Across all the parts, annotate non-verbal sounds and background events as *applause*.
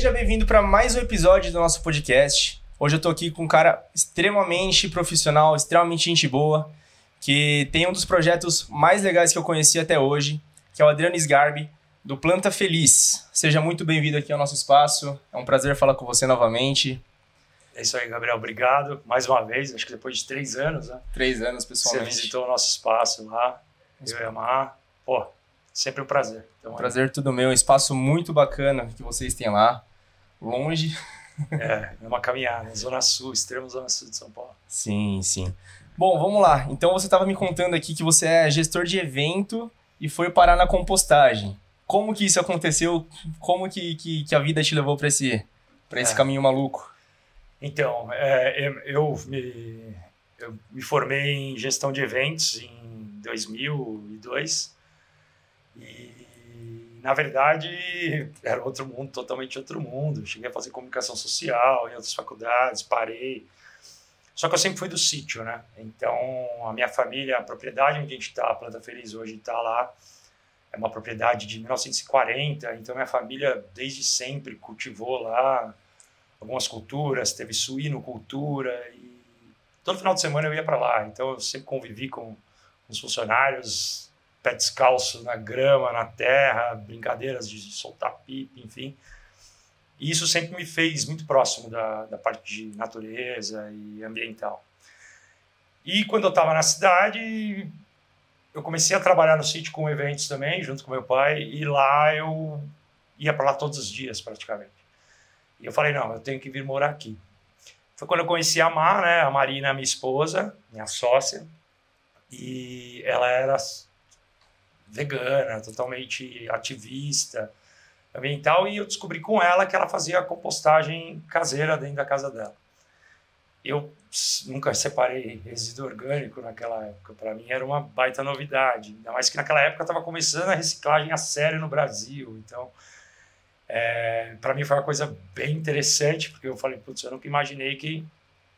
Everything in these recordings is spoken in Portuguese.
Seja bem-vindo para mais um episódio do nosso podcast. Hoje eu tô aqui com um cara extremamente profissional, extremamente gente boa, que tem um dos projetos mais legais que eu conheci até hoje, que é o Adriano Sgarbi, do Planta Feliz. Seja muito bem-vindo aqui ao nosso espaço. É um prazer falar com você novamente. É isso aí, Gabriel. Obrigado mais uma vez. Acho que depois de três anos, né? Três anos, pessoalmente. Você visitou o nosso espaço lá. Eu e a Mar. Pô, sempre um prazer. Então, prazer é tudo meu. Um espaço muito bacana que vocês têm lá. Longe. É, é uma caminhada. Zona Sul, extremo Zona Sul de São Paulo. Sim, sim. Bom, vamos lá. Então você estava me contando aqui que você é gestor de evento e foi parar na compostagem. Como que isso aconteceu? Como que, que, que a vida te levou para esse, pra esse é. caminho maluco? Então, é, eu, me, eu me formei em gestão de eventos em 2002 e, na verdade, era outro mundo, totalmente outro mundo. Cheguei a fazer comunicação social em outras faculdades, parei. Só que eu sempre fui do sítio, né? Então, a minha família, a propriedade onde a gente está, a Planta Feliz hoje está lá, é uma propriedade de 1940. Então, minha família, desde sempre, cultivou lá algumas culturas, teve suinocultura e todo final de semana eu ia para lá. Então, eu sempre convivi com os funcionários, pé descalço na grama, na terra, brincadeiras de soltar pipa, enfim. E isso sempre me fez muito próximo da, da parte de natureza e ambiental. E quando eu estava na cidade, eu comecei a trabalhar no sítio com eventos também, junto com meu pai, e lá eu ia para lá todos os dias, praticamente. E eu falei, não, eu tenho que vir morar aqui. Foi quando eu conheci a Mar, né? A Marina, minha esposa, minha sócia, e ela era vegana, totalmente ativista, ambiental e eu descobri com ela que ela fazia compostagem caseira dentro da casa dela. Eu nunca separei resíduo orgânico naquela época, para mim era uma baita novidade, ainda mais que naquela época estava começando a reciclagem a sério no Brasil, então é, para mim foi uma coisa bem interessante, porque eu falei, putz, eu nunca imaginei que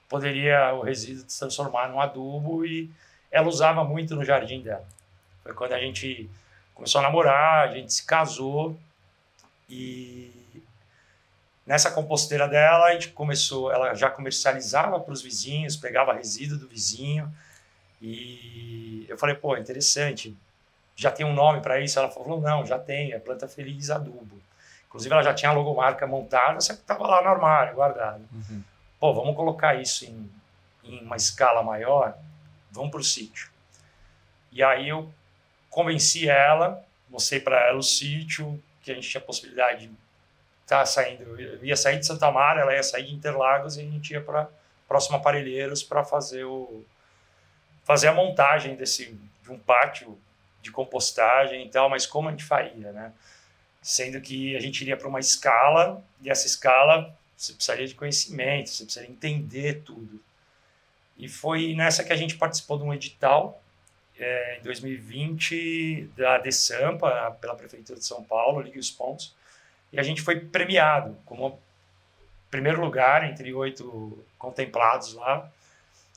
poderia o resíduo se transformar num adubo e ela usava muito no jardim dela. Foi quando a gente começou a namorar, a gente se casou e nessa composteira dela, a gente começou, ela já comercializava para os vizinhos, pegava resíduo do vizinho. E eu falei, pô, interessante. Já tem um nome para isso? Ela falou, não, já tem, é Planta Feliz Adubo. Inclusive, ela já tinha a logomarca montada, só que estava lá no armário, guardada. Uhum. Pô, vamos colocar isso em, em uma escala maior? Vamos para o sítio. E aí eu convenci ela, mostrei para ela o sítio, que a gente tinha possibilidade de estar tá saindo. Eu ia sair de Santa Mara, ela ia sair de Interlagos e a gente ia para próximo Aparelheiros para fazer o fazer a montagem desse de um pátio de compostagem e tal, mas como a gente faria, né? Sendo que a gente iria para uma escala e essa escala você precisaria de conhecimento, você precisaria entender tudo. E foi nessa que a gente participou de um edital é, em 2020 da DESAMPA, pela Prefeitura de São Paulo, Ligue os Pontos, e a gente foi premiado como primeiro lugar entre oito contemplados lá,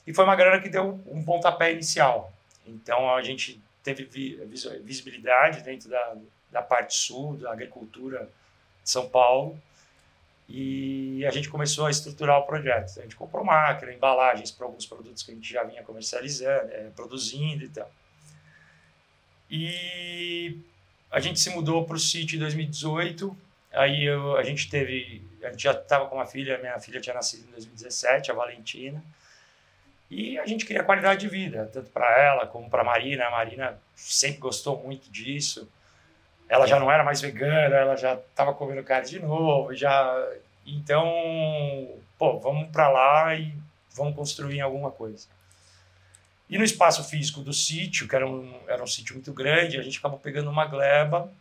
e foi uma grana que deu um pontapé inicial. Então a gente teve visibilidade dentro da, da parte sul, da agricultura de São Paulo, e a gente começou a estruturar o projeto. A gente comprou máquina, embalagens para alguns produtos que a gente já vinha comercializando, é, produzindo e tal. E a gente se mudou para o sítio em 2018. Aí eu, a gente teve, a gente já estava com uma filha, minha filha tinha nascido em 2017, a Valentina. E a gente queria qualidade de vida, tanto para ela como para a Marina. A Marina sempre gostou muito disso ela já não era mais vegana, ela já estava comendo carne de novo, já então, pô, vamos para lá e vamos construir alguma coisa. E no espaço físico do sítio, que era um, era um sítio muito grande, a gente acabou pegando uma gleba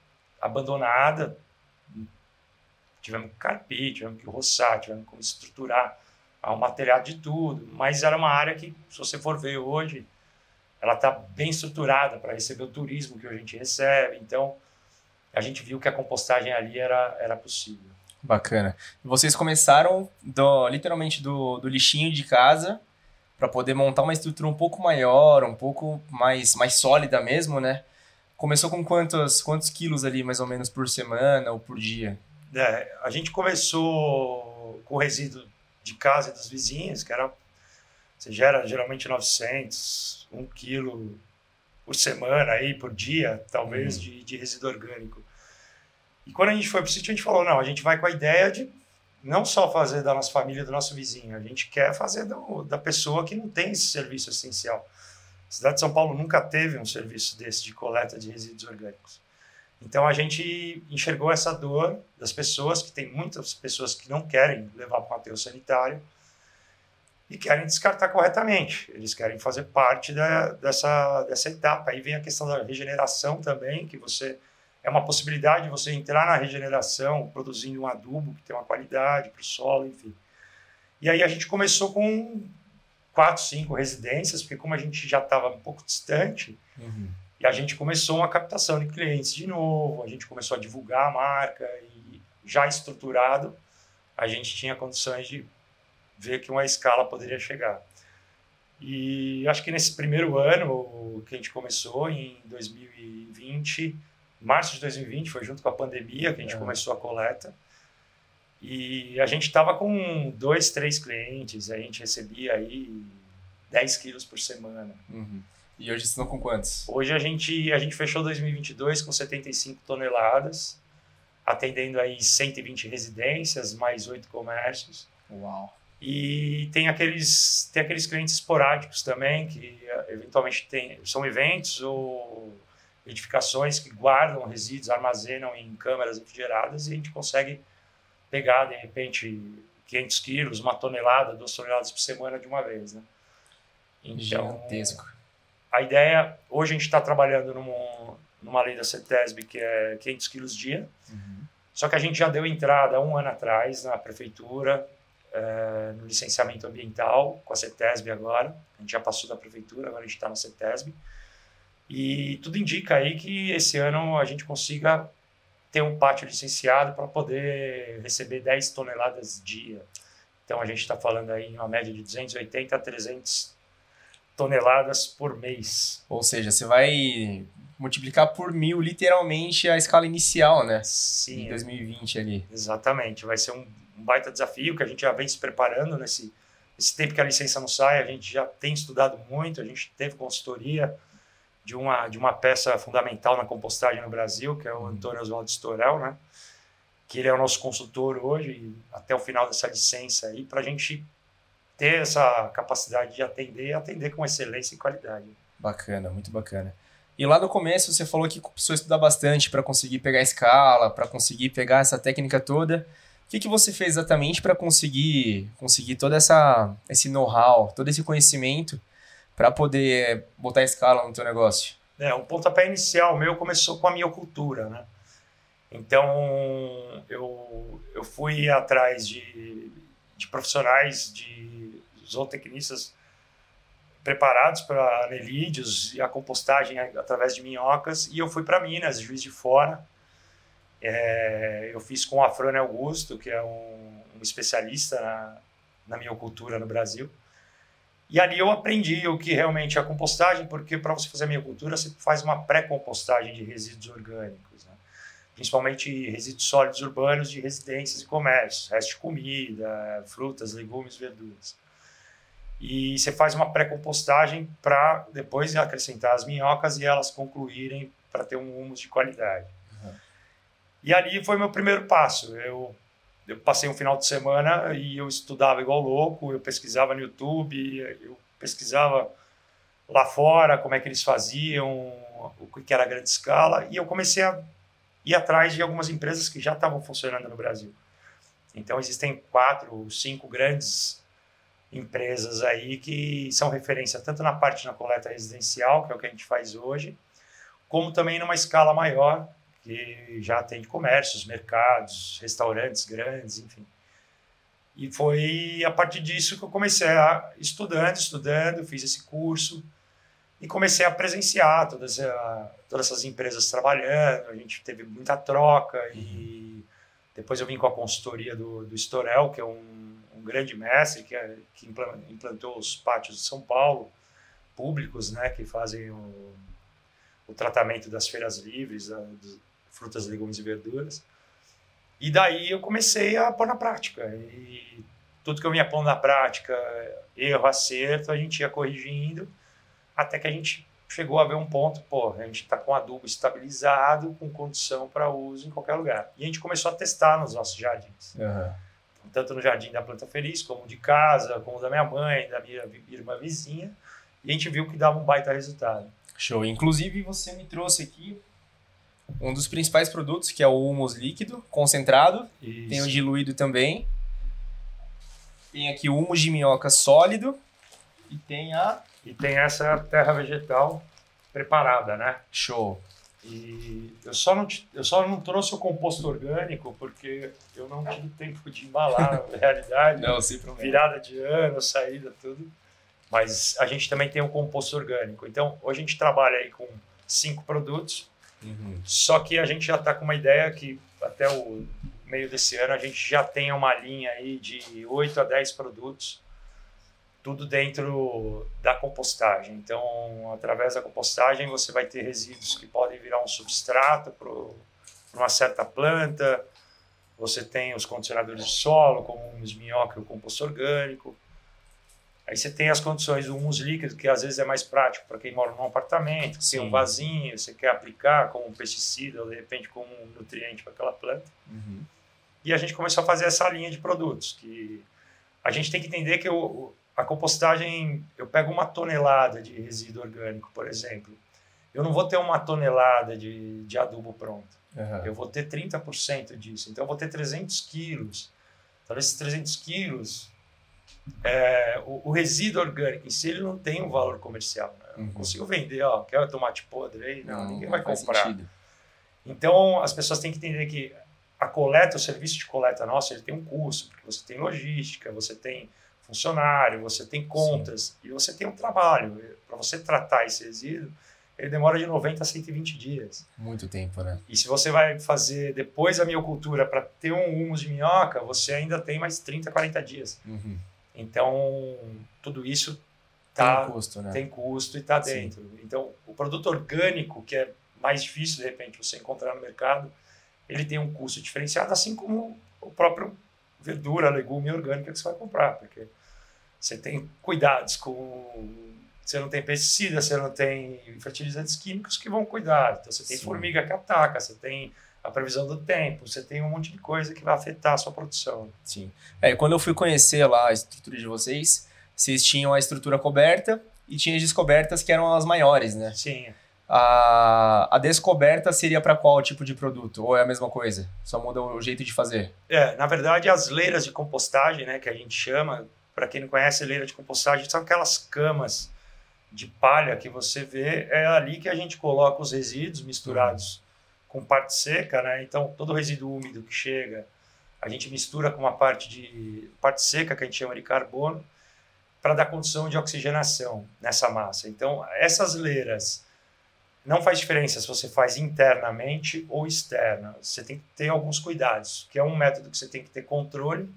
abandonada, tivemos que carpir, tivemos que roçar, tivemos que estruturar o material de tudo, mas era uma área que, se você for ver hoje, ela está bem estruturada para receber o turismo que a gente recebe, então a gente viu que a compostagem ali era, era possível. Bacana. Vocês começaram do, literalmente do, do lixinho de casa para poder montar uma estrutura um pouco maior, um pouco mais, mais sólida mesmo, né? Começou com quantos, quantos quilos ali, mais ou menos, por semana ou por dia? É, a gente começou com o resíduo de casa e dos vizinhos, que era você gera geralmente 900, 1 quilo por semana aí por dia, talvez uhum. de, de resíduo orgânico. E quando a gente foi para o sítio, a gente falou, não, a gente vai com a ideia de não só fazer da nossa família, do nosso vizinho, a gente quer fazer do, da pessoa que não tem esse serviço essencial. A cidade de São Paulo nunca teve um serviço desse de coleta de resíduos orgânicos. Então a gente enxergou essa dor das pessoas, que tem muitas pessoas que não querem levar para o aterro sanitário e querem descartar corretamente. Eles querem fazer parte da, dessa, dessa etapa. Aí vem a questão da regeneração também, que você é uma possibilidade de você entrar na regeneração produzindo um adubo que tem uma qualidade para o solo, enfim. E aí a gente começou com quatro, cinco residências, porque como a gente já estava um pouco distante, uhum. e a gente começou uma captação de clientes de novo, a gente começou a divulgar a marca e já estruturado, a gente tinha condições de ver que uma escala poderia chegar. E acho que nesse primeiro ano que a gente começou, em 2020, março de 2020, foi junto com a pandemia que a gente é. começou a coleta. E a gente estava com dois, três clientes, a gente recebia aí 10 quilos por semana. Uhum. E hoje estão com quantos? Hoje a gente, a gente fechou 2022 com 75 toneladas, atendendo aí 120 residências, mais oito comércios. Uau! E tem aqueles, tem aqueles clientes esporádicos também, que eh, eventualmente tem, são eventos ou edificações que guardam resíduos, armazenam em câmeras refrigeradas e a gente consegue pegar, de repente, 500 quilos, uma tonelada, duas toneladas por semana de uma vez. Né? Então, Gigantesco. A ideia, hoje a gente está trabalhando numa, numa lei da CETESB que é 500 quilos dia, uhum. só que a gente já deu entrada um ano atrás na prefeitura, é, no licenciamento ambiental com a CETESB agora. A gente já passou da prefeitura, agora a gente está na CETESB. E tudo indica aí que esse ano a gente consiga ter um pátio licenciado para poder receber 10 toneladas dia. Então a gente está falando aí em uma média de 280 a 300 toneladas por mês. Ou seja, você vai multiplicar por mil literalmente a escala inicial, né? Sim. Em 2020 ali. Exatamente. Vai ser um baita desafio que a gente já vem se preparando nesse, nesse tempo que a licença não sai, a gente já tem estudado muito, a gente teve consultoria de uma, de uma peça fundamental na compostagem no Brasil, que é o uhum. Antônio Oswaldo Storel, né? que ele é o nosso consultor hoje, até o final dessa licença aí, para a gente ter essa capacidade de atender e atender com excelência e qualidade. Bacana, muito bacana. E lá no começo você falou que precisou estudar bastante para conseguir pegar a escala, para conseguir pegar essa técnica toda. O que, que você fez exatamente para conseguir conseguir toda essa esse know-how, todo esse conhecimento para poder botar a escala no teu negócio? É, um pontapé inicial meu começou com a minha cultura, né? Então, eu, eu fui atrás de, de profissionais, de zootecnistas preparados para anelídeos e a compostagem através de minhocas, e eu fui para Minas, Juiz de Fora, é, eu fiz com o Afrone Augusto, que é um, um especialista na, na miocultura no Brasil. E ali eu aprendi o que realmente é a compostagem, porque para você fazer a miocultura, você faz uma pré-compostagem de resíduos orgânicos, né? principalmente resíduos sólidos urbanos de residências e comércios, resto de comida, frutas, legumes, verduras. E você faz uma pré-compostagem para depois acrescentar as minhocas e elas concluírem para ter um humus de qualidade. E ali foi meu primeiro passo. Eu, eu passei um final de semana e eu estudava igual louco, eu pesquisava no YouTube, eu pesquisava lá fora como é que eles faziam, o que era a grande escala, e eu comecei a ir atrás de algumas empresas que já estavam funcionando no Brasil. Então existem quatro, cinco grandes empresas aí que são referência tanto na parte na coleta residencial, que é o que a gente faz hoje, como também numa escala maior, que já atende comércios, mercados, restaurantes grandes, enfim. E foi a partir disso que eu comecei a estudando, estudando, fiz esse curso e comecei a presenciar todas, a, todas essas empresas trabalhando. A gente teve muita troca e depois eu vim com a consultoria do, do Storel, que é um, um grande mestre que, é, que implantou os pátios de São Paulo públicos, né, que fazem o, o tratamento das feiras livres, frutas, legumes e verduras. E daí eu comecei a pôr na prática. E tudo que eu vinha pondo na prática, erro, acerto, a gente ia corrigindo, até que a gente chegou a ver um ponto, pô, a gente está com adubo estabilizado, com condição para uso em qualquer lugar. E a gente começou a testar nos nossos jardins. Uhum. Tanto no jardim da Planta Feliz, como de casa, como da minha mãe, da minha irmã vizinha. E a gente viu que dava um baita resultado. Show. Inclusive, você me trouxe aqui um dos principais produtos, que é o humus líquido, concentrado. Isso. Tem o diluído também. Tem aqui o humus de minhoca sólido. E tem a... E tem essa terra vegetal preparada, né? Show. E eu só não, eu só não trouxe o composto orgânico porque eu não tive tempo de embalar, na *laughs* realidade. Não, sem problema. Virada de ano, saída, tudo. Mas a gente também tem o composto orgânico. Então, hoje a gente trabalha aí com cinco produtos, Só que a gente já está com uma ideia que até o meio desse ano a gente já tem uma linha aí de 8 a 10 produtos, tudo dentro da compostagem. Então, através da compostagem, você vai ter resíduos que podem virar um substrato para uma certa planta, você tem os condicionadores de solo, como o minhoca e o composto orgânico. Aí você tem as condições do humus líquido, que às vezes é mais prático para quem mora num apartamento, que tem um vasinho, você quer aplicar como um pesticida ou de repente como um nutriente para aquela planta. Uhum. E a gente começou a fazer essa linha de produtos, que a gente tem que entender que o- a compostagem, eu pego uma tonelada de resíduo orgânico, por exemplo, eu não vou ter uma tonelada de, de adubo pronto. Uhum. Eu vou ter 30% disso. Então, eu vou ter 300 quilos. Talvez esses 300 quilos, é, o, o resíduo orgânico em si, ele não tem um valor comercial. Né? Eu não Uhum. consigo vender, ó, quer tomate podre aí? Não, ninguém vai comprar. sentido. Então, as pessoas têm que entender que a coleta, o serviço de coleta nosso, ele tem um custo, porque você tem logística, você tem funcionário, você tem contas e você tem um trabalho. Para você tratar esse resíduo, ele demora de 90 a 120 dias. Muito tempo, né? E se você vai fazer depois a miocultura para ter um humus de minhoca, você ainda tem mais 30, 40 dias. Uhum. Então, tudo isso Tem tá, um custo, né? tem custo e está Sim. dentro. Então, o produto orgânico, que é mais difícil de repente você encontrar no mercado, ele tem um custo diferenciado, assim como o próprio verdura, legume orgânica que você vai comprar, porque você tem cuidados com. Você não tem pesticida, você não tem fertilizantes químicos que vão cuidar. Então, você tem Sim. formiga que ataca, você tem a previsão do tempo, você tem um monte de coisa que vai afetar a sua produção. Sim. É, quando eu fui conhecer lá a estrutura de vocês, vocês tinham a estrutura coberta e tinha as descobertas que eram as maiores, né? Sim. A, a descoberta seria para qual tipo de produto? Ou é a mesma coisa? Só muda o jeito de fazer? É, na verdade, as leiras de compostagem, né, que a gente chama, para quem não conhece, leira de compostagem são aquelas camas de palha que você vê, é ali que a gente coloca os resíduos misturados com parte seca, né? Então, todo o resíduo úmido que chega, a gente mistura com uma parte de parte seca que a gente chama de carbono para dar condição de oxigenação nessa massa. Então, essas leiras não faz diferença se você faz internamente ou externa. Você tem que ter alguns cuidados, que é um método que você tem que ter controle,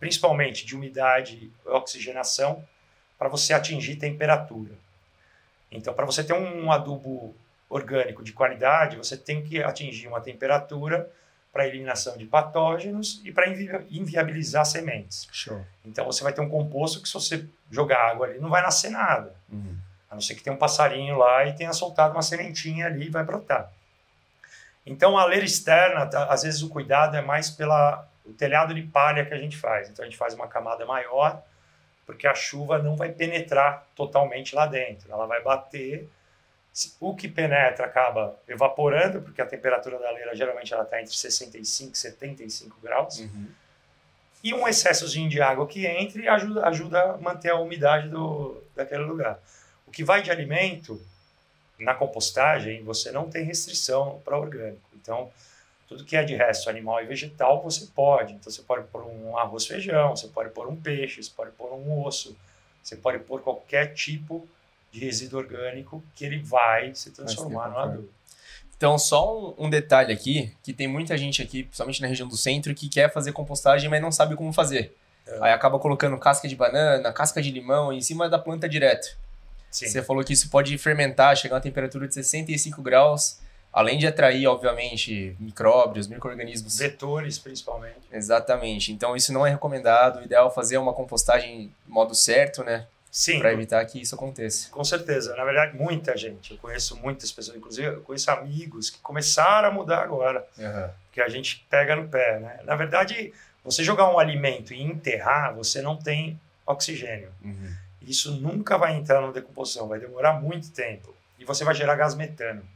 principalmente de umidade e oxigenação, para você atingir temperatura. Então, para você ter um adubo orgânico de qualidade, você tem que atingir uma temperatura para eliminação de patógenos e para invi inviabilizar sementes. Show. Então, você vai ter um composto que, se você jogar água ali, não vai nascer nada. Uhum. A não ser que tenha um passarinho lá e tenha soltado uma sementinha ali e vai brotar. Então, a leira externa, tá, às vezes o cuidado é mais pela o telhado de palha que a gente faz. Então, a gente faz uma camada maior, porque a chuva não vai penetrar totalmente lá dentro. Ela vai bater. O que penetra acaba evaporando, porque a temperatura da leira geralmente ela está entre 65 e 75 graus. Uhum. E um excessozinho de água que entre ajuda, ajuda a manter a umidade do, daquele lugar. O que vai de alimento, na compostagem, você não tem restrição para orgânico. Então, tudo que é de resto animal e vegetal, você pode. Então, você pode pôr um arroz feijão, você pode pôr um peixe, você pode pôr um osso, você pode pôr qualquer tipo de resíduo orgânico que ele vai se transformar no adubo. Então, só um, um detalhe aqui, que tem muita gente aqui, principalmente na região do centro, que quer fazer compostagem, mas não sabe como fazer. É. Aí acaba colocando casca de banana, casca de limão em cima da planta direto. Sim. Você falou que isso pode fermentar, chegar a uma temperatura de 65 graus. Além de atrair, obviamente, micróbios, micro-organismos. Vetores, principalmente. Exatamente. Então, isso não é recomendado. O ideal é fazer uma compostagem do modo certo, né? Sim. Para evitar que isso aconteça. Com certeza. Na verdade, muita gente. Eu conheço muitas pessoas, inclusive eu conheço amigos que começaram a mudar agora. Uhum. Que a gente pega no pé, né? Na verdade, você jogar um alimento e enterrar, você não tem oxigênio. Uhum. Isso nunca vai entrar na decomposição, vai demorar muito tempo. E você vai gerar gás metano.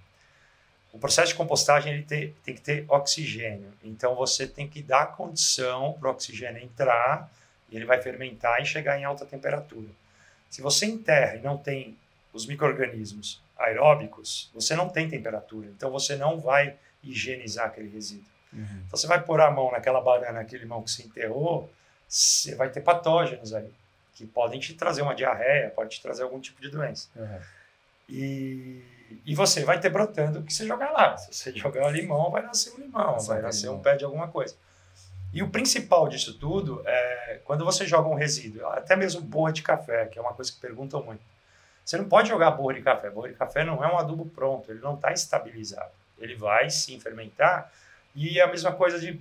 O processo de compostagem ele tem, tem que ter oxigênio. Então você tem que dar condição para o oxigênio entrar e ele vai fermentar e chegar em alta temperatura. Se você enterra e não tem os micro-organismos aeróbicos, você não tem temperatura. Então você não vai higienizar aquele resíduo. Uhum. Então você vai pôr a mão naquela banana, naquele limão que você enterrou, você vai ter patógenos ali, que podem te trazer uma diarreia, pode te trazer algum tipo de doença. Uhum. E, e você vai ter brotando o que você jogar lá. Se você *laughs* jogar limão, vai nascer um limão, Vai vai nascer um pé de alguma coisa. E o principal disso tudo é quando você joga um resíduo, até mesmo borra de café, que é uma coisa que perguntam muito. Você não pode jogar borra de café. Borra de café não é um adubo pronto, ele não está estabilizado. Ele vai sim fermentar. E é a mesma coisa de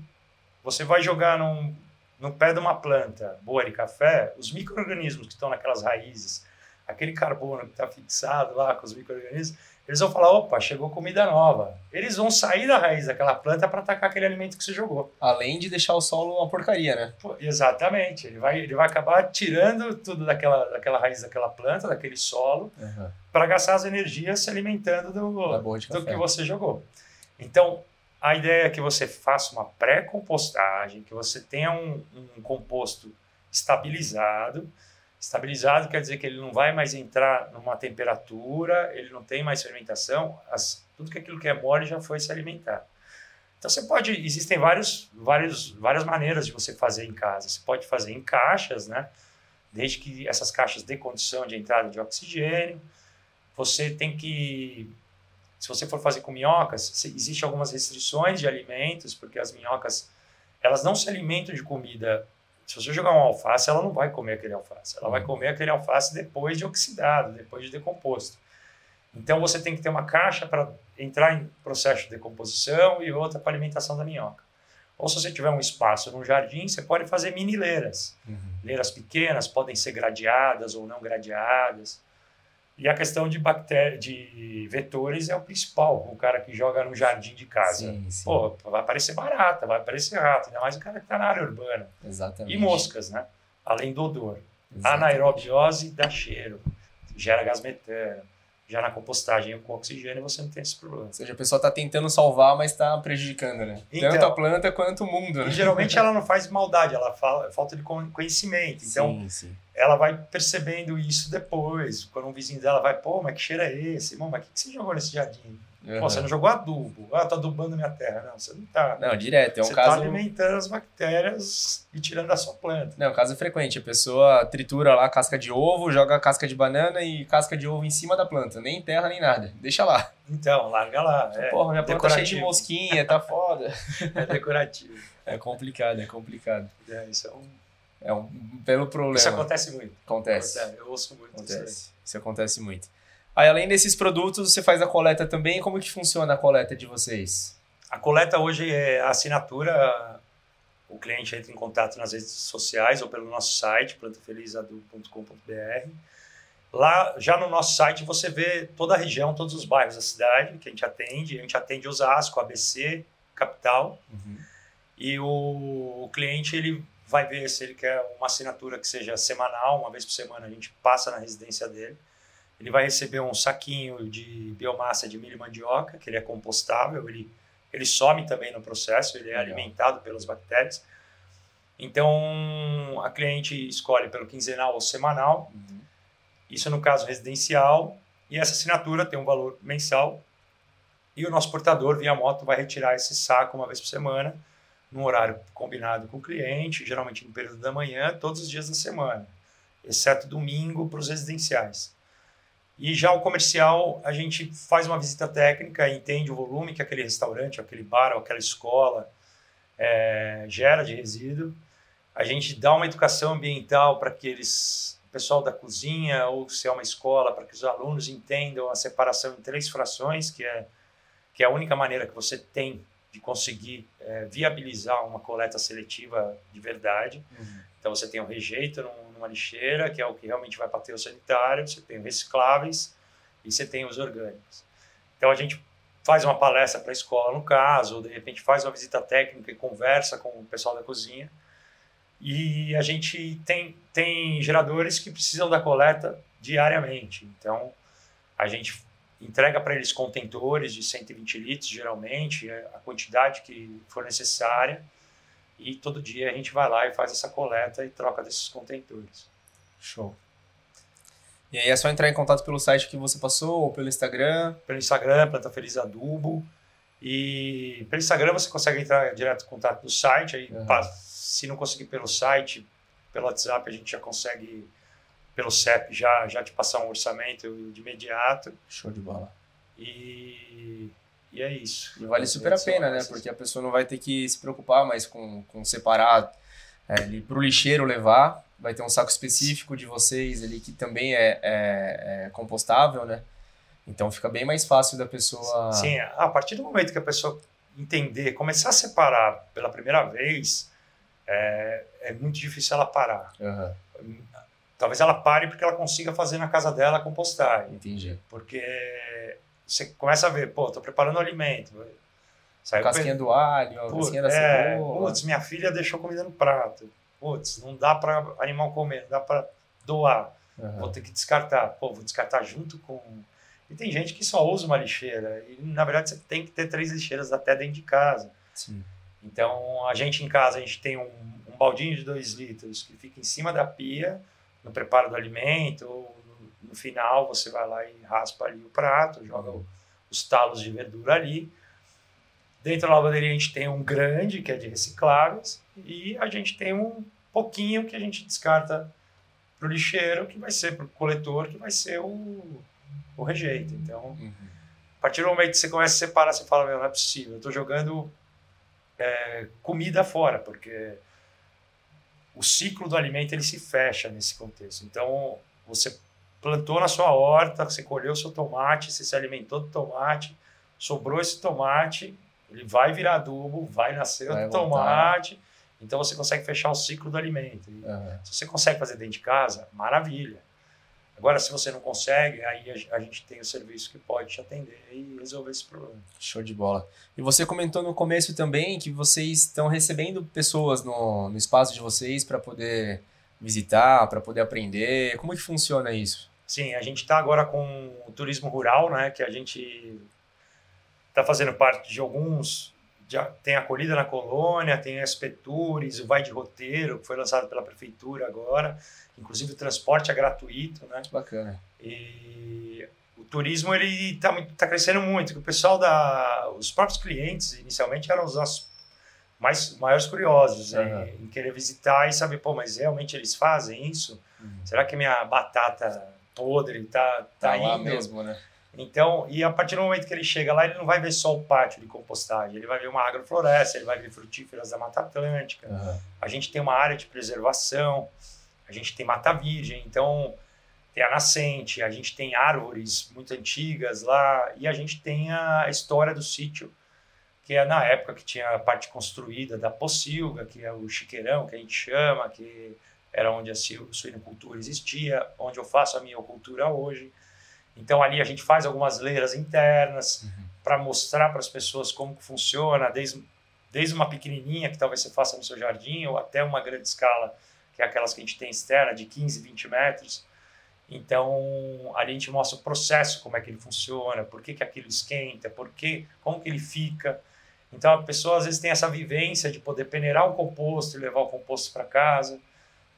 você vai jogar num, no pé de uma planta boa de café, os micro-organismos que estão naquelas raízes, aquele carbono que está fixado lá com os micro-organismos, eles vão falar: opa, chegou comida nova. Eles vão sair da raiz daquela planta para atacar aquele alimento que você jogou. Além de deixar o solo uma porcaria, né? Pô, exatamente. Ele vai, ele vai acabar tirando tudo daquela, daquela raiz daquela planta, daquele solo, Uhum. para gastar as energias se alimentando do, do que você jogou. Então, a ideia é que você faça uma pré-compostagem, que você tenha um, um composto estabilizado. Estabilizado quer dizer que ele não vai mais entrar numa temperatura, ele não tem mais fermentação, as, tudo que aquilo que é mole já foi se alimentar. Então você pode, existem vários, vários, várias maneiras de você fazer em casa. Você pode fazer em caixas, né? Desde que essas caixas dê condição de entrada de oxigênio. Você tem que se você for fazer com minhocas, se- existe algumas restrições de alimentos, porque as minhocas, elas não se alimentam de comida. Se você jogar um alface, ela não vai comer aquele alface. Ela vai comer aquele alface depois de oxidado, depois de decomposto. Então você tem que ter uma caixa para entrar em processo de decomposição e outra para alimentação da minhoca. Ou se você tiver um espaço num jardim, você pode fazer mini leiras. Uhum. Leiras pequenas podem ser gradeadas ou não gradeadas. E a questão de bactérias, de vetores é o principal. O cara que joga no jardim de casa. Sim, sim. Pô, vai aparecer barata, vai aparecer rato, ainda mais o cara que está na área urbana. Exatamente. E moscas, né? Além do odor. A Exatamente. anaerobiose dá cheiro, gera gás metano. Já na compostagem com oxigênio você não tem esse problema. Ou seja, a pessoa está tentando salvar, mas está prejudicando, né? Então- Tanto a planta quanto o mundo, E né? geralmente ela *laughs* não faz maldade, ela fala falta de con- conhecimento. Então sim, sim. Ela vai percebendo isso depois. Quando um vizinho dela vai, pô, mas que cheiro é esse? Irmão, mas o que, que você jogou nesse jardim? Uhum. Pô, você não jogou adubo. Ah, tô adubando minha terra. Não, você não tá. Não, direto. É um você tá caso. alimentando as bactérias e tirando da sua planta. Não, é um caso frequente. A pessoa tritura lá a casca de ovo, joga a casca de banana e casca de ovo em cima da planta. Nem terra, nem nada. Deixa lá. Então, larga lá. É, Porra, minha planta tá cheia de mosquinha, tá foda. *laughs* É decorativo. É complicado, é complicado. É, isso, é um... É um pelo problema. isso acontece muito. Acontece. É, eu ouço muito isso aí. Acontece. Isso acontece muito. Aí, além desses produtos, você faz a coleta também. Como que funciona a coleta de vocês? A coleta hoje é a assinatura. O cliente entra em contato nas redes sociais ou pelo nosso site, plantafelizadu.com.br. Lá, já no nosso site, você vê toda a região, todos os bairros da cidade que a gente atende. A gente atende Osasco, ABC, Capital. E o, o cliente ele vai ver se ele quer uma assinatura que seja semanal, uma vez por semana a gente passa na residência dele. Ele vai receber um saquinho de biomassa de milho e mandioca, que ele é compostável, ele, ele some também no processo, ele é Legal. alimentado pelas bactérias. Então, a cliente escolhe pelo quinzenal ou semanal, isso no caso residencial, e essa assinatura tem um valor mensal, e o nosso portador, via moto, vai retirar esse saco uma vez por semana, num horário combinado com o cliente, geralmente no período da manhã, todos os dias da semana, exceto domingo para os residenciais. E já o comercial, a gente faz uma visita técnica, entende o volume que aquele restaurante, aquele bar aquela escola eh, gera de resíduo. A gente dá uma educação ambiental para que eles, o pessoal da cozinha ou se é uma escola, para que os alunos entendam a separação em três frações, que é que é a única maneira que você tem de conseguir é, viabilizar uma coleta seletiva de verdade. Uhum. Então você tem o rejeito numa lixeira, que é o que realmente vai para o sanitário, você tem recicláveis e você tem os orgânicos. Então a gente faz uma palestra para a escola, no caso, ou de repente faz uma visita técnica e conversa com o pessoal da cozinha. E a gente tem, tem geradores que precisam da coleta diariamente. Então a gente entrega para eles contentores de 120 litros, geralmente, é a quantidade que for necessária, e todo dia a gente vai lá e faz essa coleta e troca desses contentores. Show. E aí é só entrar em contato pelo site que você passou ou pelo Instagram? Pelo Instagram, Planta Feliz Adubo. E pelo Instagram você consegue entrar direto em contato no site. Aí, uhum. Se não conseguir pelo site, pelo WhatsApp, a gente já consegue pelo CEP já, já te passar um orçamento de imediato. Show de bola. E, e é isso. E vale super a pena, né? Porque a pessoa não vai ter que se preocupar mais com, com separar é, para o lixeiro levar. Vai ter um saco específico de vocês ali que também é, é, é compostável, né? Então fica bem mais fácil da pessoa. Sim, a partir do momento que a pessoa entender, começar a separar pela primeira vez, é, é muito difícil ela parar. Uhum. Talvez ela pare porque ela consiga fazer na casa dela a compostagem. Entendi. Porque você começa a ver, pô, tô preparando alimento. Sai casquinha do alho, putz, casquinha da é, cebola. Putz, minha filha deixou comida no prato. Putz, não dá para animal comer, não dá para doar. Uhum. Vou ter que descartar. Pô, vou descartar junto com. E tem gente que só usa uma lixeira. E na verdade você tem que ter três lixeiras até dentro de casa. Sim. Então a gente em casa a gente tem um, um baldinho de dois litros que fica em cima da pia no preparo do alimento, ou no final você vai lá e raspa ali o prato, joga os talos de verdura ali. Dentro da lavanderia a gente tem um grande, que é de recicláveis, e a gente tem um pouquinho que a gente descarta para o lixeiro, que vai ser para o coletor, que vai ser o, o rejeito. Então, uhum. a partir do momento que você começa a separar, você fala, meu, não é possível, eu estou jogando é, comida fora, porque o ciclo do alimento ele se fecha nesse contexto. Então, você plantou na sua horta, você colheu seu tomate, você se alimentou do tomate, sobrou esse tomate, ele vai virar adubo, vai nascer vai outro tomate. Então, você consegue fechar o ciclo do alimento. Uhum. Se você consegue fazer dentro de casa, maravilha. Agora, se você não consegue, aí a, gente tem o serviço que pode te atender e resolver esse problema. Show de bola. E você comentou no começo também que vocês estão recebendo pessoas no, no espaço de vocês para poder visitar, para poder aprender. Como que funciona isso? Sim, a gente está agora com o turismo rural, né? Que a gente está fazendo parte de alguns. Já tem acolhida na colônia, tem SP Tours, o Vai de Roteiro, que foi lançado pela prefeitura agora. Inclusive o transporte é gratuito, né? Bacana. E o turismo ele está tá crescendo muito. O pessoal da, os próprios clientes inicialmente eram os nossos mais maiores curiosos uhum. né? em querer visitar e saber, pô, mas realmente eles fazem isso? Uhum. Será que minha batata podre tá tá, tá lá mesmo, né? Então, e a partir do momento que ele chega lá, ele não vai ver só o pátio de compostagem, ele vai ver uma agrofloresta, ele vai ver frutíferas da Mata Atlântica. Uhum. A gente tem uma área de preservação, a gente tem mata virgem, então tem a nascente, a gente tem árvores muito antigas lá e a gente tem a história do sítio, que é na época que tinha a parte construída da pocilga, que é o chiqueirão que a gente chama, que era onde a suinocultura existia, onde eu faço a minha cultura hoje. Então ali a gente faz algumas leiras internas uhum. para mostrar para as pessoas como que funciona, desde, desde uma pequenininha que talvez você faça no seu jardim ou até uma grande escala que é aquelas que a gente tem externa, de 15, 20 metros. Então, ali a gente mostra o processo, como é que ele funciona, por que, que aquilo esquenta, por que, como que ele fica. Então, a pessoa às vezes tem essa vivência de poder peneirar o composto e levar o composto para casa,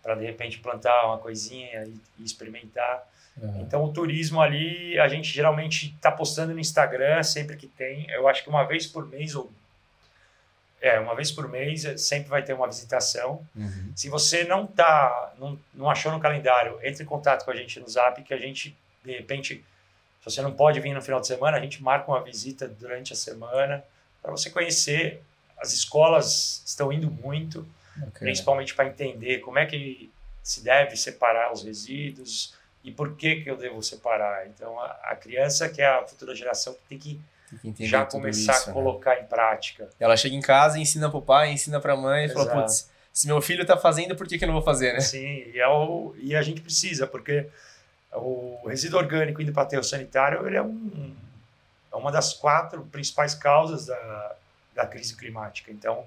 para de repente plantar uma coisinha e, e experimentar. Uhum. Então, o turismo ali, a gente geralmente está postando no Instagram sempre que tem. Eu acho que uma vez por mês ou é, uma vez por mês eh, sempre vai ter uma visitação. Uhum. Se você não tá, não, não achou no calendário, entre em contato com a gente no Zap que a gente, de repente, se você não pode vir no final de semana, a gente marca uma visita durante a semana para você conhecer. As escolas estão indo muito, okay. principalmente para entender como é que se deve separar os resíduos, E por que, que eu devo separar? Então, a, a criança, que é a futura geração, tem que já começar isso, a né? colocar né? em prática. Ela chega em casa, ensina pro pai, ensina pra mãe e fala, putz, se meu filho tá fazendo, por que, que eu não vou fazer, né? Sim, e, é o, e a gente precisa, porque o resíduo orgânico indo para aterro sanitário ele é, um, é uma das quatro principais causas da, da crise climática. Então,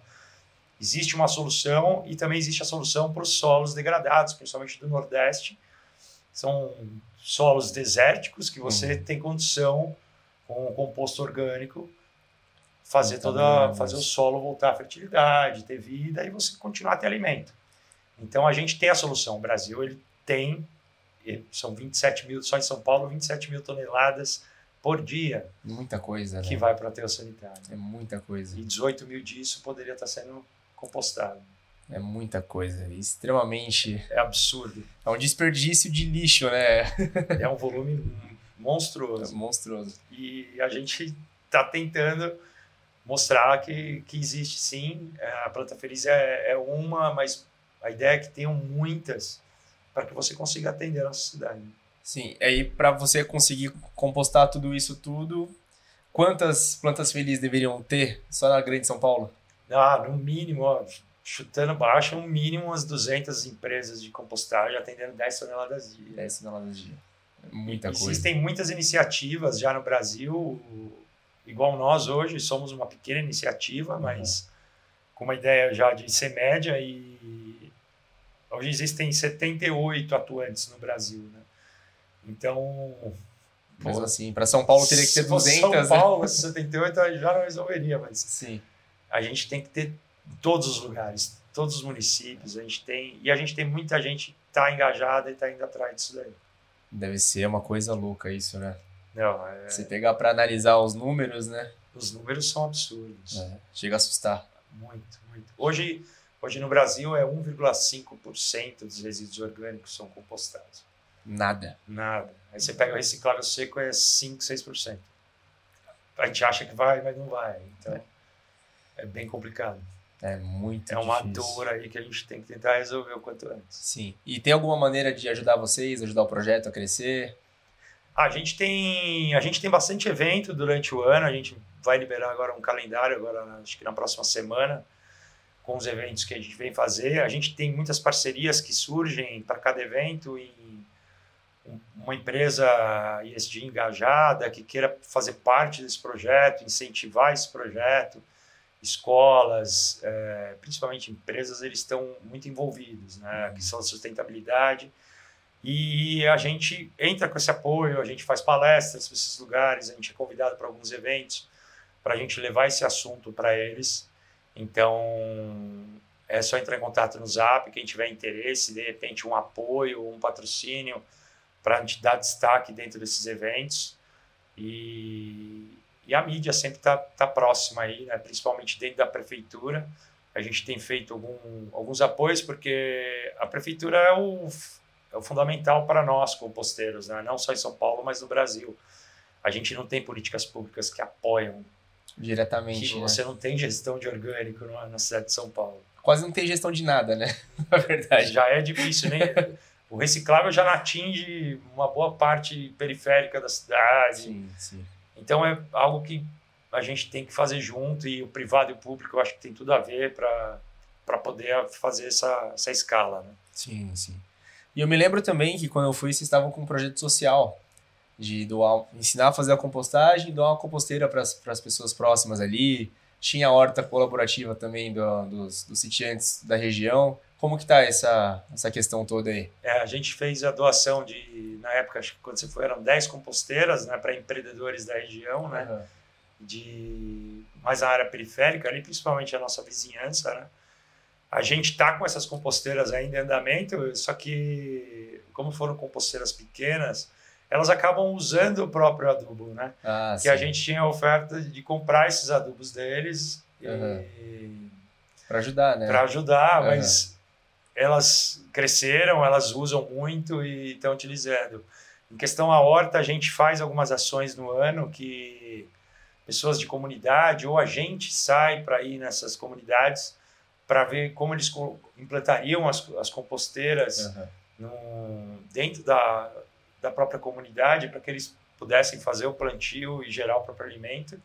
existe uma solução e também existe a solução para os solos degradados, principalmente do Nordeste. São solos desérticos que você uhum. tem condição, com o composto orgânico, fazer toda fazer o solo voltar à fertilidade, ter vida e você continuar a ter alimento. Então a gente tem a solução. O Brasil ele tem são 27 mil só em São Paulo 27 mil toneladas por dia. Muita coisa. Que né? vai para o aterro sanitário. É muita coisa. E 18 mil disso poderia estar sendo compostado. É muita coisa, extremamente. É absurdo. É um desperdício de lixo, né? *laughs* é um volume monstruoso. É monstruoso. E a gente está tentando mostrar que, que existe sim. É, a Planta Feliz é, é uma, mas a ideia é que tenham muitas para que você consiga atender a nossa cidade. Sim, aí para você conseguir compostar tudo isso tudo, quantas plantas felizes deveriam ter só na Grande São Paulo? Ah, no mínimo, ó, chutando baixo, no mínimo umas 200 empresas de compostagem atendendo 10 toneladas dia. 10 toneladas dia. É muita Existem coisa. Existem muitas iniciativas já no Brasil, igual nós hoje, somos uma pequena iniciativa, uhum. mas com uma ideia já de ser média e hoje existem 78 atuantes no Brasil, né? Então, mas pô, assim, para São Paulo teria que ter 200. São né? Paulo, 78 já não resolveria, mas Sim. a gente tem que ter em todos os lugares, todos os municípios, a gente tem e a gente tem muita gente que está engajada e está indo atrás disso daí. Deve ser uma coisa louca isso, né? Não, é... Você pegar para analisar os números, né? Os números são absurdos. É, chega a assustar. Muito, muito. Hoje, hoje no Brasil é 1,5% dos resíduos orgânicos são compostados. Nada. Nada. Aí você pega o reciclável seco é 5, 6%. A gente acha que vai, mas não vai. Então, é, é bem complicado. É muito É uma difícil. dor aí que a gente tem que tentar resolver o quanto antes. Sim. E tem alguma maneira de ajudar vocês, ajudar o projeto a crescer? A gente tem, a gente tem bastante evento durante o ano. A gente vai liberar agora um calendário, agora acho que na próxima semana, com os eventos que a gente vem fazer. A gente tem muitas parcerias que surgem para cada evento e uma empresa ESG engajada que queira fazer parte desse projeto, incentivar esse projeto, escolas, é, principalmente empresas, eles estão muito envolvidos, né? Uhum. Que são sustentabilidade. E a gente entra com esse apoio, a gente faz palestras nesses lugares, a gente é convidado para alguns eventos para a gente levar esse assunto para eles. Então, é só entrar em contato no Zap, quem tiver interesse, de repente um apoio, um patrocínio, para a gente dar destaque dentro desses eventos. E, e a mídia sempre está tá próxima aí, né? principalmente dentro da prefeitura. A gente tem feito algum, alguns apoios, porque a prefeitura é o, é o fundamental para nós, composteiros, né? não só em São Paulo, mas no Brasil. A gente não tem políticas públicas que apoiam. Diretamente. Que né? você não tem gestão de orgânico na cidade de São Paulo. Quase não tem gestão de nada, né? *laughs* Na verdade. Já é difícil, né? o reciclável já não atinge uma boa parte periférica da cidade. Sim, sim. Então é algo que a gente tem que fazer junto e o privado e o público eu acho que tem tudo a ver para poder fazer essa, essa escala. Né? Sim, sim. E eu me lembro também que quando eu fui, vocês estavam com um projeto social de doar, ensinar a fazer a compostagem doar uma composteira para as pessoas próximas ali. Tinha a horta colaborativa também do, dos, dos sitiantes da região. Como que tá essa, essa questão toda aí? É, a gente fez a doação de, na época, acho que quando você foi, eram 10 composteiras, né, para empreendedores da região, né, uhum. de mais na área periférica, ali principalmente a nossa vizinhança, né. A gente tá com essas composteiras ainda em andamento, só que como foram composteiras pequenas, elas acabam usando o próprio adubo, né? Ah, que sim. a gente tinha a oferta de comprar esses adubos deles uhum. para ajudar, né? Para ajudar, uhum. mas elas cresceram, elas usam muito e estão utilizando. Em questão à horta, a gente faz algumas ações no ano que pessoas de comunidade ou a gente sai para ir nessas comunidades para ver como eles implantariam as, as composteiras uhum. no, dentro da, da própria comunidade para que eles pudessem fazer o plantio e gerar o próprio alimento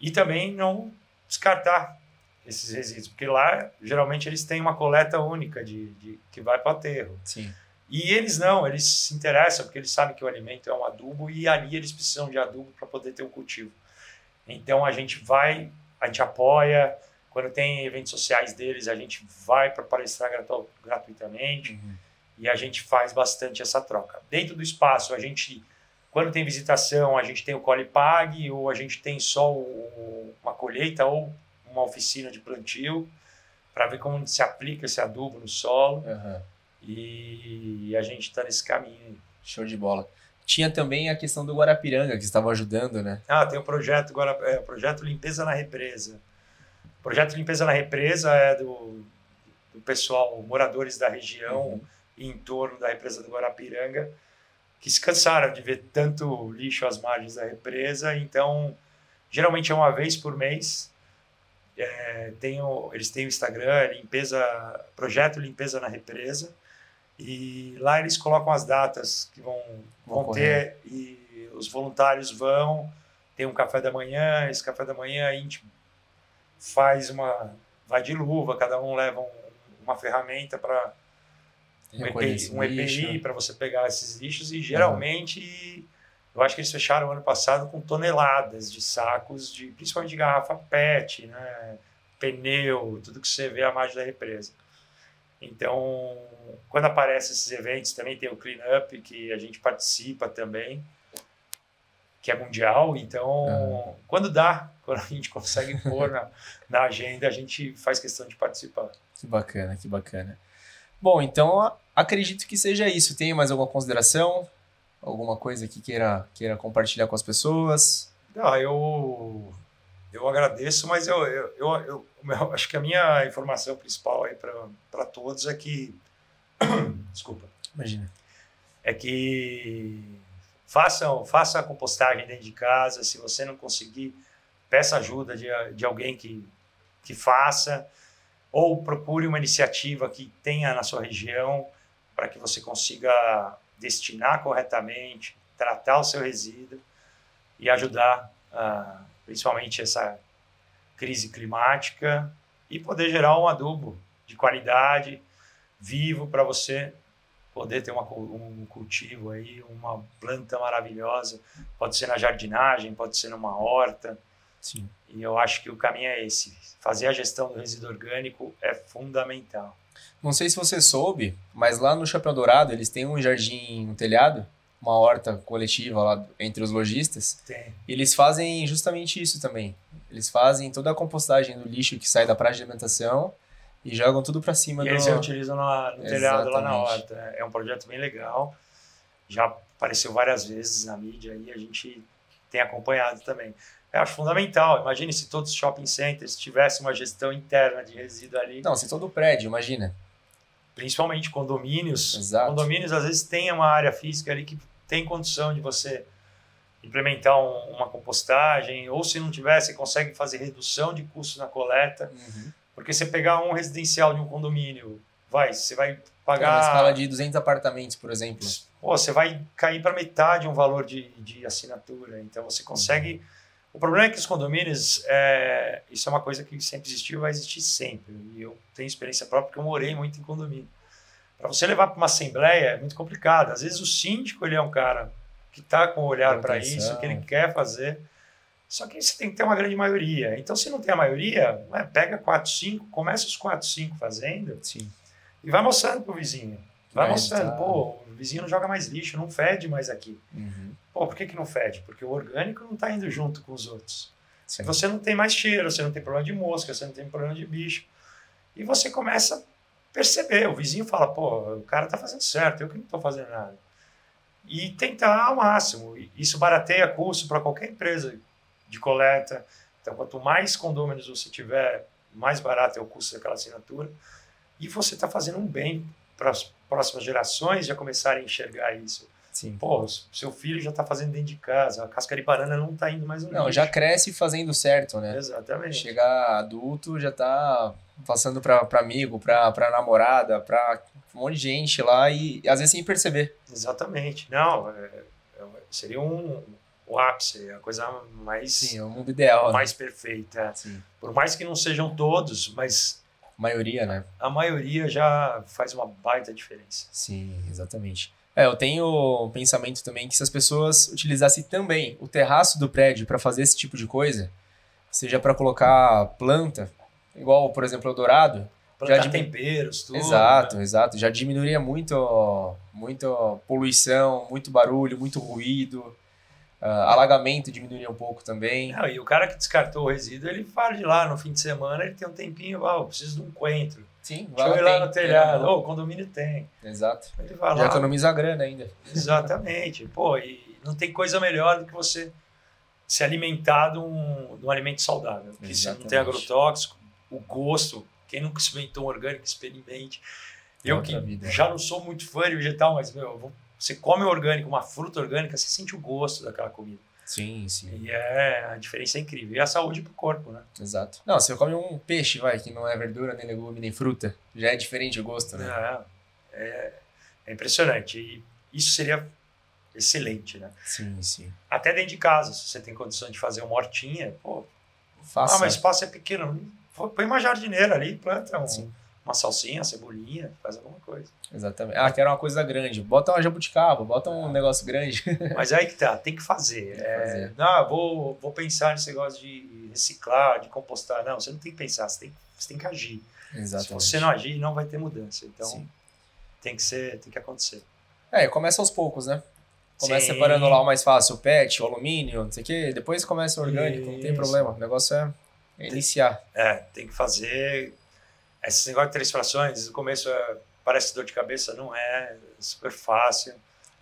e também não descartar esses resíduos, porque lá geralmente eles têm uma coleta única de, de que vai para o aterro. Sim. E eles não, eles se interessam porque eles sabem que o alimento é um adubo e ali eles precisam de adubo para poder ter o cultivo. Então a gente vai, a gente apoia, quando tem eventos sociais deles, a gente vai para palestrar gratu gratuitamente uhum. e a gente faz bastante essa troca. Dentro do espaço, a gente, quando tem visitação, a gente tem o Colipag ou a gente tem só o, uma colheita ou uma oficina de plantio para ver como se aplica esse adubo no solo. Uhum. E a gente está nesse caminho. Show de bola. Tinha também a questão do Guarapiranga, que estava ajudando, né? Ah, tem o projeto, Guarap... é, projeto Limpeza na Represa. O projeto Limpeza na Represa é do, do pessoal, moradores da região uhum. e em torno da represa do Guarapiranga, que se cansaram de ver tanto lixo às margens da represa. Então, geralmente é uma vez por mês. É, tem o, eles têm o Instagram, limpeza, Projeto Limpeza na Represa e lá eles colocam as datas que vão, vão ter e os voluntários vão, tem um café da manhã, esse café da manhã a gente faz uma. vai de luva, cada um leva um, uma ferramenta para. Um EPI, um EPI para você pegar esses lixos e geralmente. Uhum. Eu acho que eles fecharam ano passado com toneladas de sacos, de, principalmente de garrafa PET, né? pneu, tudo que você vê à margem da represa. Então, quando aparecem esses eventos, também tem o Clean Up, que a gente participa também, que é mundial. Então, quando dá, *laughs* quando a gente consegue pôr na, na agenda, a gente faz questão de participar. Que bacana, que bacana. Bom, então acredito que seja isso. Tem mais alguma consideração? Alguma coisa que queira, queira compartilhar com as pessoas? Ah, eu eu agradeço, mas eu, eu, eu, eu, eu acho que a minha informação principal aí para todos é que. *clears throat* Desculpa. Imagina. É que façam, faça a compostagem dentro de casa. Se você não conseguir, peça ajuda de, de alguém que, que faça. Ou procure uma iniciativa que tenha na sua região para que você consiga destinar corretamente, tratar o seu resíduo e ajudar a principalmente essa crise climática, e poder gerar um adubo de qualidade, vivo, para você poder ter uma, um cultivo aí, uma planta maravilhosa. Pode ser na jardinagem, pode ser numa horta. Sim. E eu acho que o caminho é esse. Fazer a gestão do resíduo orgânico é fundamental. Não sei se você soube, mas lá no Chapéu Dourado eles têm um jardim, um telhado, uma horta coletiva lá entre os lojistas. Tem. Eles fazem justamente isso também. Eles fazem toda a compostagem do lixo que sai da praça de alimentação e jogam tudo para cima e do... eles reutilizam no, no telhado lá na horta. É um projeto bem legal. Já apareceu várias vezes na mídia e a gente tem acompanhado também. Eu acho fundamental. Imagine se todos os shopping centers tivessem uma gestão interna de resíduo ali. Não, se todo prédio, imagina. Principalmente condomínios. Exato. Condomínios às vezes têm uma área física ali que tem condição de você implementar um, uma compostagem, ou se não tiver, você consegue fazer redução de custos na coleta. Uhum. Porque você pegar um residencial de um condomínio, vai, você vai pagar. Uma escala de 200 apartamentos, por exemplo. Pô, você vai cair para metade um valor de, de assinatura. Então você consegue. Uhum. O problema é que os condomínios, é, isso é uma coisa que sempre existiu e vai existir sempre. E eu tenho experiência própria porque eu morei muito em condomínio. Para você levar para uma assembleia é muito complicado. Às vezes o síndico ele é um cara que está com o olhar para isso, que ele quer fazer. Só que você tem que ter uma grande maioria. Então, se não tem a maioria, né, pega 4, 5, começa os 4, 5 fazendo Sim. e vai mostrando pro vizinho. Vai, mostrando, pô, o vizinho não joga mais lixo, não fede mais aqui. Uhum. Pô, por que, que não fede? Porque o orgânico não está indo junto com os outros. Sim. Você não tem mais cheiro, você não tem problema de mosca, você não tem problema de bicho. E você começa perceber. O vizinho fala, pô, o cara tá fazendo certo, eu que não estou fazendo nada. E tentar ao máximo. Isso barateia custo para qualquer empresa de coleta. Então, quanto mais condôminos você tiver, mais barato é o custo daquela assinatura. E você está fazendo um bem para as próximas gerações já começarem a enxergar isso. Sim. Pô, seu filho já está fazendo dentro de casa, a casca de banana não está indo mais Não, lixo. já cresce fazendo certo, né? Exatamente. Chegar adulto já está passando para amigo, para namorada, para um monte de gente lá e às vezes sem perceber. Exatamente. Não, é, é, seria um, o ápice, a coisa mais. Sim, é o mundo ideal. Mais né? perfeita. Por mais que não sejam todos, mas. A maioria, né? A maioria já faz uma baita diferença. Sim, exatamente. É, eu tenho o pensamento também que se as pessoas utilizassem também o terraço do prédio para fazer esse tipo de coisa, seja para colocar planta, igual, por exemplo, o Dourado, plantar já temperos, tudo. Exato, né? exato. Já diminuiria muito, muito poluição, muito barulho, muito ruído. Uh, alagamento diminuiria um pouco também. Não, e o cara que descartou o resíduo, ele fala de lá no fim de semana, ele tem um tempinho, ah, eu preciso de um coentro. Sim, vai Deixa eu ir lá no telhado. Ô, oh, o condomínio tem. Exato. Ele vai Já lá. economiza grana ainda. Exatamente. Pô, e não tem coisa melhor do que você se alimentar de um, de um alimento saudável. Porque se não tem agrotóxico, o gosto, quem nunca experimentou um orgânico, experimente. Eu que vida. já não sou muito fã de vegetal, mas meu, você come orgânico, uma fruta orgânica, você sente o gosto daquela comida. Sim, sim. E é, a diferença é incrível. E a saúde pro corpo, né? Exato. Não, você come um peixe, vai, que não é verdura, nem legume, nem fruta, já é diferente o gosto, né? É, é, é impressionante. E isso seria excelente, né? Sim, sim. Até dentro de casa, se você tem condição de fazer uma hortinha, pô. Faça. Ah, mas o espaço é pequeno. Põe uma jardineira ali, planta um, sim uma salsinha, uma cebolinha, faz alguma coisa. Exatamente. Ah, quero uma coisa grande. Bota uma jabuticaba, bota um negócio grande. *laughs* Mas aí que tá, tem que fazer. Tem que fazer. É, não, vou, vou pensar nesse negócio de reciclar, de compostar. Não, você não tem que pensar, você tem, você tem que agir. Exatamente. Se você não agir, não vai ter mudança. Então, Sim. tem que ser, tem que acontecer. É, começa aos poucos, né? Começa Sim. separando lá o mais fácil, o PET, o alumínio, não sei o quê. Depois começa o orgânico, Isso. não tem problema. O negócio é iniciar. É, tem que fazer esse negócio de três frações, no começo é, parece dor de cabeça, não é, é super fácil.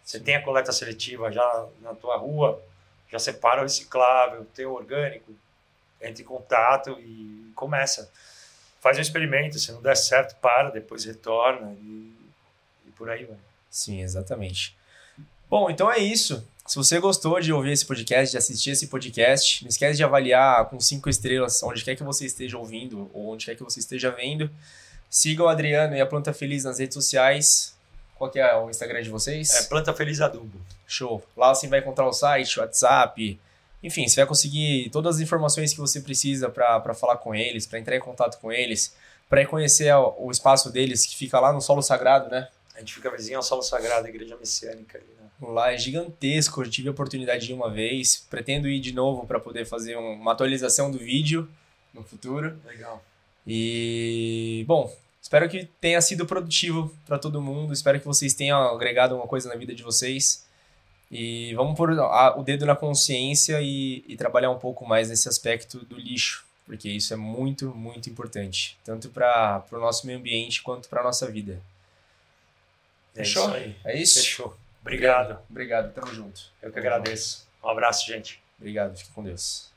Você tem a coleta seletiva já na tua rua, já separa o reciclável, tem o orgânico, entra em contato e começa. Faz um experimento, se não der certo, para, depois retorna e, e por aí vai. Sim, exatamente. Bom, então é isso. Se você gostou de ouvir esse podcast, de assistir esse podcast, não esquece de avaliar com cinco estrelas onde quer que você esteja ouvindo ou onde quer que você esteja vendo. Siga o Adriano e a Planta Feliz nas redes sociais. Qual que é o Instagram de vocês? É Planta Feliz Adubo. Show. Lá você vai encontrar o site, o WhatsApp. Enfim, você vai conseguir todas as informações que você precisa para falar com eles, para entrar em contato com eles, para conhecer o espaço deles que fica lá no Solo Sagrado, né? A gente fica vizinho ao Solo Sagrado, a Igreja Messiânica ali, né? Lá é gigantesco, eu tive a oportunidade de ir uma vez, pretendo ir de novo para poder fazer uma atualização do vídeo no futuro. Legal. E, bom, espero que tenha sido produtivo para todo mundo, espero que vocês tenham agregado alguma coisa na vida de vocês. E vamos pôr o dedo na consciência e, e trabalhar um pouco mais nesse aspecto do lixo, porque isso é muito, muito importante, tanto para o nosso meio ambiente quanto para a nossa vida. É Fechou? Isso aí. É isso? Fechou. Obrigado. Obrigado, tamo junto. Eu que agradeço. Um abraço, gente. Obrigado, fique com Deus.